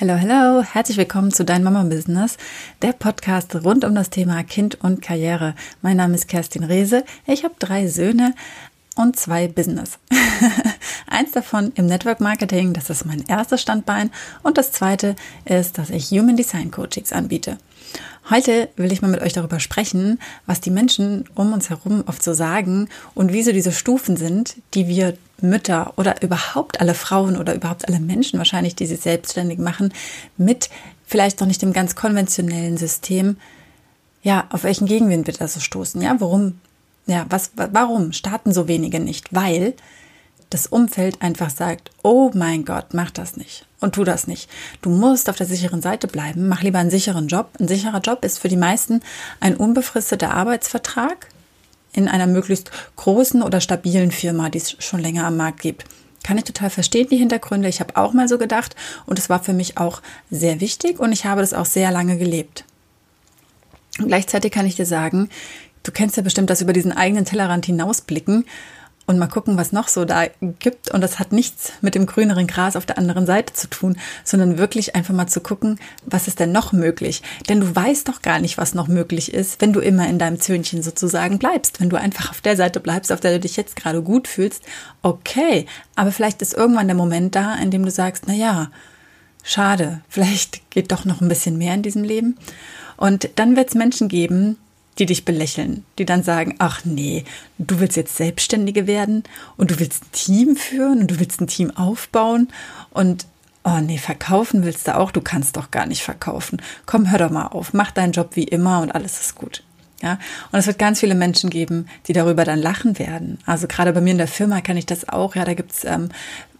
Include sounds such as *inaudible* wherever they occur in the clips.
Hallo, hallo, herzlich willkommen zu Dein Mama Business, der Podcast rund um das Thema Kind und Karriere. Mein Name ist Kerstin Rehse. Ich habe drei Söhne und zwei Business. *laughs* Eins davon im Network Marketing, das ist mein erstes Standbein. Und das zweite ist, dass ich Human Design Coachings anbiete. Heute will ich mal mit euch darüber sprechen, was die Menschen um uns herum oft so sagen und wie so diese Stufen sind, die wir Mütter oder überhaupt alle Frauen oder überhaupt alle Menschen wahrscheinlich, die sich selbstständig machen, mit vielleicht noch nicht dem ganz konventionellen System, ja, auf welchen Gegenwind wird das so stoßen? Ja, warum, ja, was, warum starten so wenige nicht? Weil das Umfeld einfach sagt, oh mein Gott, mach das nicht und tu das nicht. Du musst auf der sicheren Seite bleiben, mach lieber einen sicheren Job. Ein sicherer Job ist für die meisten ein unbefristeter Arbeitsvertrag in einer möglichst großen oder stabilen Firma, die es schon länger am Markt gibt. Kann ich total verstehen, die Hintergründe. Ich habe auch mal so gedacht und es war für mich auch sehr wichtig und ich habe das auch sehr lange gelebt. Und gleichzeitig kann ich dir sagen, du kennst ja bestimmt das über diesen eigenen Tellerrand hinausblicken und mal gucken, was noch so da gibt. Und das hat nichts mit dem grüneren Gras auf der anderen Seite zu tun, sondern wirklich einfach mal zu gucken, was ist denn noch möglich? Denn du weißt doch gar nicht, was noch möglich ist, wenn du immer in deinem Zöhnchen sozusagen bleibst. Wenn du einfach auf der Seite bleibst, auf der du dich jetzt gerade gut fühlst, okay. Aber vielleicht ist irgendwann der Moment da, in dem du sagst, na ja, schade, vielleicht geht doch noch ein bisschen mehr in diesem Leben. Und dann wird es Menschen geben, die dich belächeln, die dann sagen, ach nee, du willst jetzt Selbstständige werden und du willst ein Team führen und du willst ein Team aufbauen und oh nee, verkaufen willst du auch, du kannst doch gar nicht verkaufen. Komm, hör doch mal auf, mach deinen Job wie immer und alles ist gut. Ja, und es wird ganz viele Menschen geben, die darüber dann lachen werden. Also gerade bei mir in der Firma kann ich das auch. Ja, da gibt's ähm,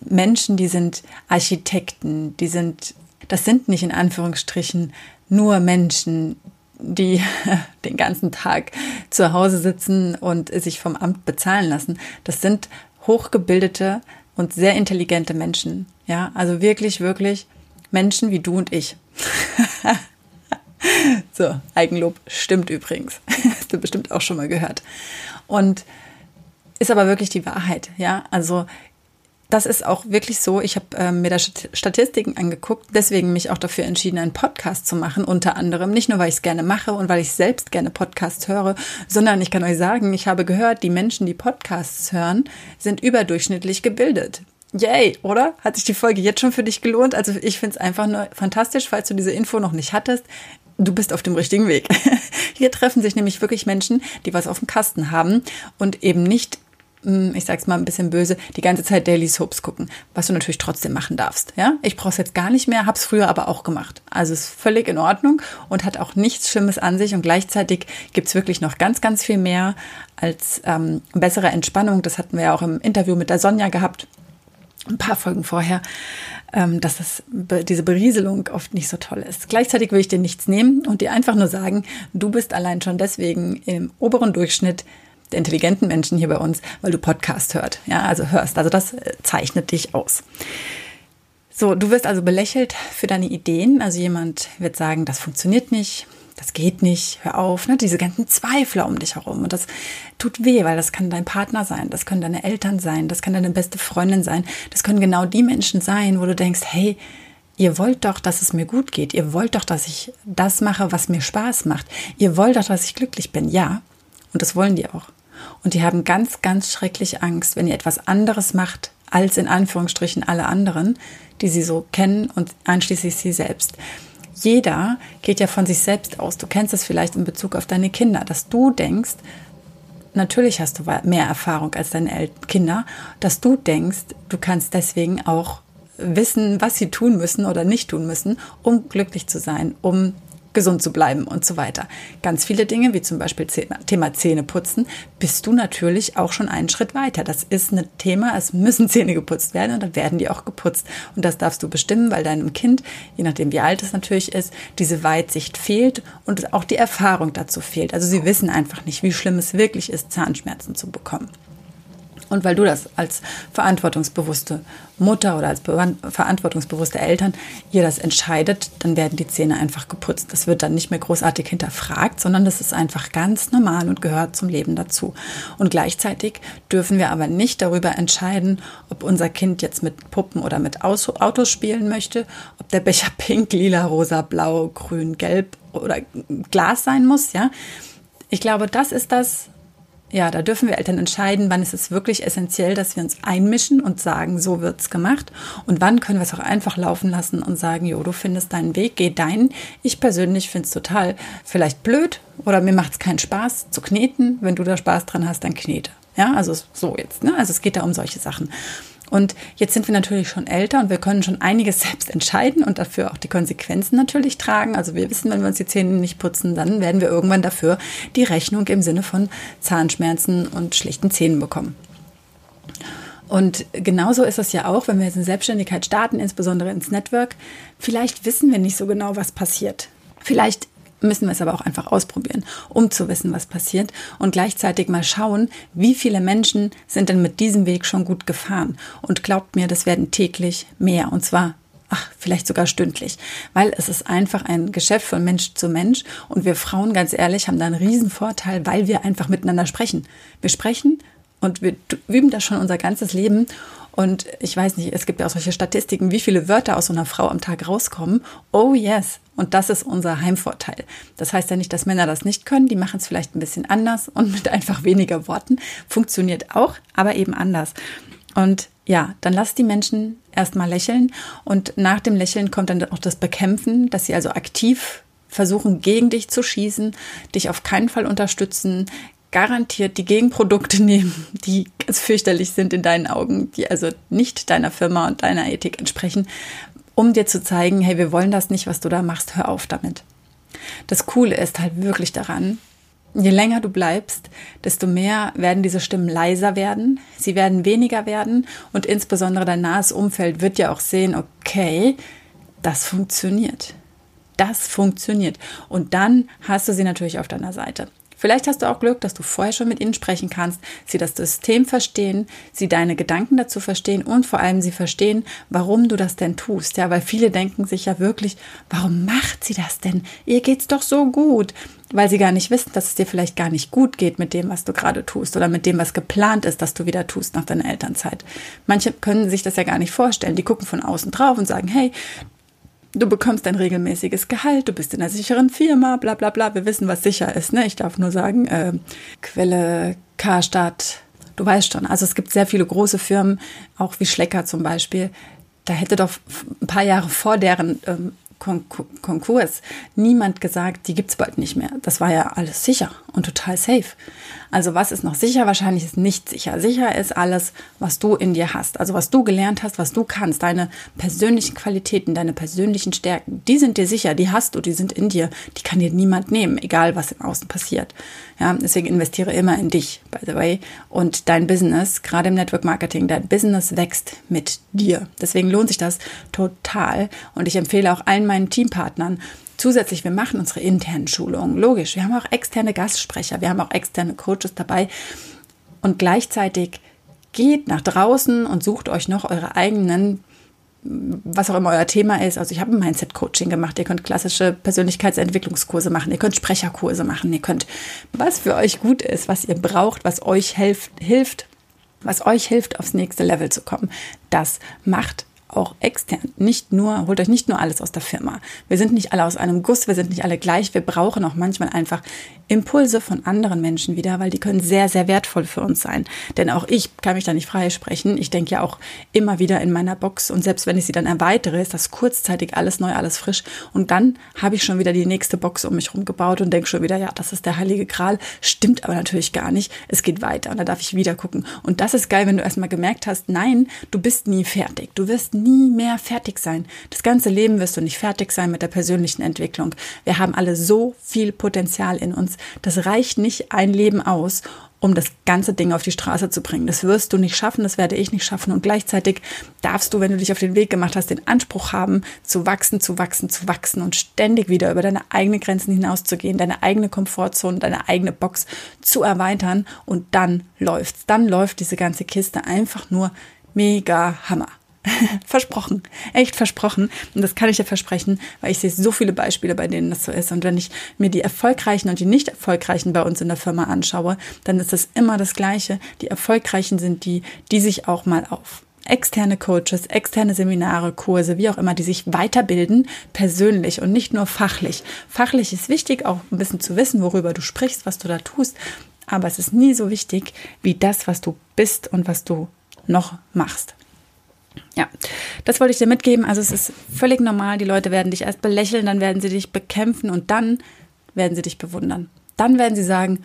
Menschen, die sind Architekten, die sind, das sind nicht in Anführungsstrichen nur Menschen, die *laughs* den ganzen Tag zu Hause sitzen und sich vom Amt bezahlen lassen. Das sind hochgebildete und sehr intelligente Menschen. Ja, also wirklich, wirklich Menschen wie du und ich. *laughs* so, Eigenlob stimmt übrigens. *laughs* Hast du bestimmt auch schon mal gehört. Und ist aber wirklich die Wahrheit. Ja, also das ist auch wirklich so. Ich habe äh, mir da Statistiken angeguckt, deswegen mich auch dafür entschieden, einen Podcast zu machen, unter anderem. Nicht nur, weil ich es gerne mache und weil ich selbst gerne Podcasts höre, sondern ich kann euch sagen, ich habe gehört, die Menschen, die Podcasts hören, sind überdurchschnittlich gebildet. Yay, oder? Hat sich die Folge jetzt schon für dich gelohnt? Also ich finde es einfach nur fantastisch, falls du diese Info noch nicht hattest. Du bist auf dem richtigen Weg. *laughs* Hier treffen sich nämlich wirklich Menschen, die was auf dem Kasten haben und eben nicht ich sag's mal ein bisschen böse, die ganze Zeit Daily Soaps gucken, was du natürlich trotzdem machen darfst. Ja, ich brauch's jetzt gar nicht mehr, hab's früher aber auch gemacht. Also ist völlig in Ordnung und hat auch nichts Schlimmes an sich und gleichzeitig gibt's wirklich noch ganz, ganz viel mehr als ähm, bessere Entspannung. Das hatten wir ja auch im Interview mit der Sonja gehabt, ein paar Folgen vorher, ähm, dass das, diese Berieselung oft nicht so toll ist. Gleichzeitig will ich dir nichts nehmen und dir einfach nur sagen, du bist allein schon deswegen im oberen Durchschnitt der intelligenten Menschen hier bei uns, weil du Podcast hört, ja, also hörst. Also das äh, zeichnet dich aus. So, du wirst also belächelt für deine Ideen. Also jemand wird sagen, das funktioniert nicht, das geht nicht, hör auf, ne? diese ganzen Zweifler um dich herum. Und das tut weh, weil das kann dein Partner sein, das können deine Eltern sein, das kann deine beste Freundin sein, das können genau die Menschen sein, wo du denkst, hey, ihr wollt doch, dass es mir gut geht, ihr wollt doch, dass ich das mache, was mir Spaß macht, ihr wollt doch, dass ich glücklich bin, ja. Und das wollen die auch. Und die haben ganz, ganz schrecklich Angst, wenn ihr etwas anderes macht als in Anführungsstrichen alle anderen, die sie so kennen und einschließlich sie selbst. Jeder geht ja von sich selbst aus. Du kennst es vielleicht in Bezug auf deine Kinder, dass du denkst, natürlich hast du mehr Erfahrung als deine Kinder, dass du denkst, du kannst deswegen auch wissen, was sie tun müssen oder nicht tun müssen, um glücklich zu sein, um gesund zu bleiben und so weiter. Ganz viele Dinge, wie zum Beispiel Thema Zähneputzen, bist du natürlich auch schon einen Schritt weiter. Das ist ein Thema, es müssen Zähne geputzt werden und dann werden die auch geputzt. Und das darfst du bestimmen, weil deinem Kind, je nachdem wie alt es natürlich ist, diese Weitsicht fehlt und auch die Erfahrung dazu fehlt. Also sie wissen einfach nicht, wie schlimm es wirklich ist, Zahnschmerzen zu bekommen. Und weil du das als verantwortungsbewusste Mutter oder als verantwortungsbewusste Eltern ihr das entscheidet, dann werden die Zähne einfach geputzt. Das wird dann nicht mehr großartig hinterfragt, sondern das ist einfach ganz normal und gehört zum Leben dazu. Und gleichzeitig dürfen wir aber nicht darüber entscheiden, ob unser Kind jetzt mit Puppen oder mit Autos spielen möchte, ob der Becher *laughs* pink, lila, rosa, blau, grün, gelb oder Glas sein muss, ja. Ich glaube, das ist das, ja, da dürfen wir Eltern entscheiden, wann ist es wirklich essentiell, dass wir uns einmischen und sagen, so wird's gemacht. Und wann können wir es auch einfach laufen lassen und sagen, jo, du findest deinen Weg, geh deinen. Ich persönlich finde es total vielleicht blöd oder mir macht es keinen Spaß zu kneten. Wenn du da Spaß dran hast, dann knete. Ja, also so jetzt. Ne? Also es geht da um solche Sachen. Und jetzt sind wir natürlich schon älter und wir können schon einiges *laughs* selbst entscheiden und dafür auch die Konsequenzen natürlich tragen. Also wir wissen, wenn wir uns die Zähne nicht putzen, dann werden wir irgendwann dafür die Rechnung im Sinne von Zahnschmerzen und schlechten Zähnen bekommen. Und genauso ist es ja auch, wenn wir jetzt eine Selbstständigkeit starten, insbesondere ins Network. Vielleicht wissen wir nicht so genau, was passiert. Vielleicht müssen wir es aber auch einfach ausprobieren, um zu wissen, was passiert und gleichzeitig mal schauen, wie viele Menschen sind denn mit diesem Weg schon gut gefahren. Und glaubt mir, das werden täglich mehr und zwar ach, vielleicht sogar stündlich, weil es ist einfach ein Geschäft von Mensch zu Mensch und wir Frauen, ganz ehrlich, haben da einen riesen Vorteil, weil wir einfach miteinander sprechen. Wir sprechen und wir üben das schon unser ganzes Leben und ich weiß nicht, es gibt ja auch solche Statistiken, wie viele Wörter aus so einer Frau am Tag rauskommen. Oh yes. Und das ist unser Heimvorteil. Das heißt ja nicht, dass Männer das nicht können. Die machen es vielleicht ein bisschen anders *laughs* und mit einfach weniger Worten. Funktioniert auch, aber eben anders. Und ja, dann lass die Menschen erstmal lächeln und nach dem Lächeln kommt dann auch das Bekämpfen, dass sie also aktiv versuchen, gegen dich zu schießen, dich auf keinen Fall unterstützen, garantiert die Gegenprodukte *laughs* nehmen, die ganz fürchterlich sind in deinen Augen, die also nicht deiner Firma und deiner Ethik entsprechen, um dir zu zeigen, hey, wir wollen das nicht, was du da machst, hör auf damit. Das Coole ist halt wirklich daran, je länger du bleibst, desto mehr werden diese Stimmen leiser werden, sie werden weniger werden und insbesondere dein nahes Umfeld wird ja auch sehen, okay, das funktioniert. Das funktioniert. Und dann hast du sie natürlich auf deiner Seite. Vielleicht hast du auch Glück, dass du vorher schon mit ihnen sprechen kannst, sie das System verstehen, sie deine Gedanken dazu verstehen und vor allem sie verstehen, warum du das denn tust. Ja, weil viele denken sich ja wirklich, warum macht sie das denn? Ihr geht's doch so gut. Weil sie gar nicht wissen, dass es dir vielleicht gar nicht gut geht mit dem, was du gerade tust oder mit dem, was geplant ist, dass du wieder tust nach deiner Elternzeit. Manche können sich das ja gar nicht vorstellen. Die gucken von außen drauf und sagen, hey, du bekommst ein regelmäßiges Gehalt, du bist in einer sicheren Firma, bla bla bla. Wir wissen, was sicher ist. Ne? Ich darf nur sagen, äh, Quelle, Karstadt, du weißt schon. Also es gibt sehr viele große Firmen, auch wie Schlecker zum Beispiel. Da hätte doch ein paar Jahre vor deren ähm, Konkurs niemand gesagt, die gibt's bald nicht mehr. Das war ja alles sicher und total safe. Also was ist noch sicher? Wahrscheinlich ist nicht sicher. Sicher ist alles, was du in dir hast. Also was du gelernt hast, was du kannst. Deine persönlichen Qualitäten, deine persönlichen Stärken, die sind dir sicher, die hast du, die sind in dir. Die kann dir niemand nehmen, egal was im Außen passiert. Ja, deswegen investiere immer in dich, by the way. Und dein Business, gerade im Network Marketing, dein Business wächst mit dir. Deswegen lohnt sich das total. Und ich empfehle auch allen meinen Teampartnern, Zusätzlich, wir machen unsere internen Schulungen. Logisch, wir haben auch externe Gastsprecher, wir haben auch externe Coaches dabei. Und gleichzeitig geht nach draußen und sucht euch noch eure eigenen was auch immer euer Thema ist. Also ich habe ein Mindset-Coaching gemacht. Ihr könnt klassische Persönlichkeitsentwicklungskurse machen. Ihr könnt Sprecherkurse machen. Ihr könnt, was für euch gut ist, was ihr braucht, was euch hilft, hilft, was euch hilft, aufs nächste Level zu kommen. Das macht auch extern. Nicht nur, holt euch nicht nur alles aus der Firma. Wir sind nicht alle aus einem Guss, wir sind nicht alle gleich. Wir brauchen auch manchmal einfach Impulse von anderen Menschen wieder, weil die können sehr, sehr wertvoll für uns sein. Denn auch ich kann mich da nicht freisprechen. Ich denke ja auch immer wieder in meiner Box und selbst wenn ich sie dann erweitere, ist das kurzzeitig alles neu, alles frisch. Und dann habe ich schon wieder die nächste Box um mich herum gebaut und denke schon wieder, ja, das ist der heilige Gral. Stimmt aber natürlich gar nicht. Es geht weiter und da darf ich wieder gucken. Und das ist geil, wenn du erstmal gemerkt hast, nein, du bist nie fertig. Du wirst nie mehr fertig sein. Das ganze Leben wirst du nicht fertig sein mit der persönlichen Entwicklung. Wir haben alle so viel Potenzial in uns das reicht nicht ein Leben aus, um das ganze Ding auf die Straße zu bringen. Das wirst du nicht schaffen, das werde ich nicht schaffen. Und gleichzeitig darfst du, wenn du dich auf den Weg gemacht hast, den Anspruch haben, zu wachsen, zu wachsen, zu wachsen und ständig wieder über deine eigenen Grenzen hinauszugehen, deine eigene Komfortzone, deine eigene Box zu erweitern. Und dann läuft's. Dann läuft diese ganze Kiste einfach nur mega Hammer. *laughs* versprochen, echt versprochen. Und das kann ich dir versprechen, weil ich sehe so viele Beispiele, bei denen das so ist. Und wenn ich mir die erfolgreichen und die nicht erfolgreichen bei uns in der Firma anschaue, dann ist das immer das Gleiche. Die erfolgreichen sind die, die sich auch mal auf externe Coaches, externe Seminare, Kurse, wie auch immer, die sich weiterbilden, persönlich und nicht nur fachlich. Fachlich ist wichtig, auch ein bisschen zu wissen, worüber du sprichst, was du da tust. Aber es ist nie so wichtig wie das, was du bist und was du noch machst. Ja, das wollte ich dir mitgeben. Also es ist völlig normal. Die Leute werden dich erst belächeln, dann werden sie dich bekämpfen und dann werden sie dich bewundern. Dann werden sie sagen,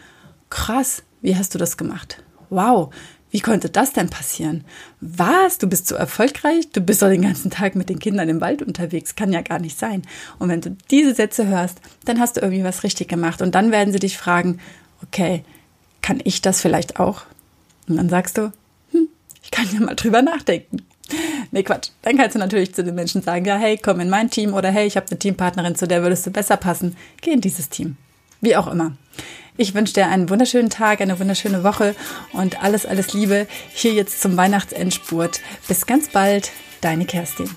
krass, wie hast du das gemacht? Wow, wie konnte das denn passieren? Was? Du bist so erfolgreich? Du bist doch den ganzen Tag mit den Kindern im Wald unterwegs. Kann ja gar nicht sein. Und wenn du diese Sätze hörst, dann hast du irgendwie was richtig gemacht. Und dann werden sie dich fragen, okay, kann ich das vielleicht auch? Und dann sagst du, hm, ich kann ja mal drüber nachdenken. Nee, Quatsch. Dann kannst du natürlich zu den Menschen sagen, ja, hey, komm in mein Team oder hey, ich habe eine Teampartnerin, zu der würdest du besser passen. Geh in dieses Team. Wie auch immer. Ich wünsche dir einen wunderschönen Tag, eine wunderschöne Woche und alles, alles Liebe hier jetzt zum Weihnachtsendspurt. Bis ganz bald, deine Kerstin.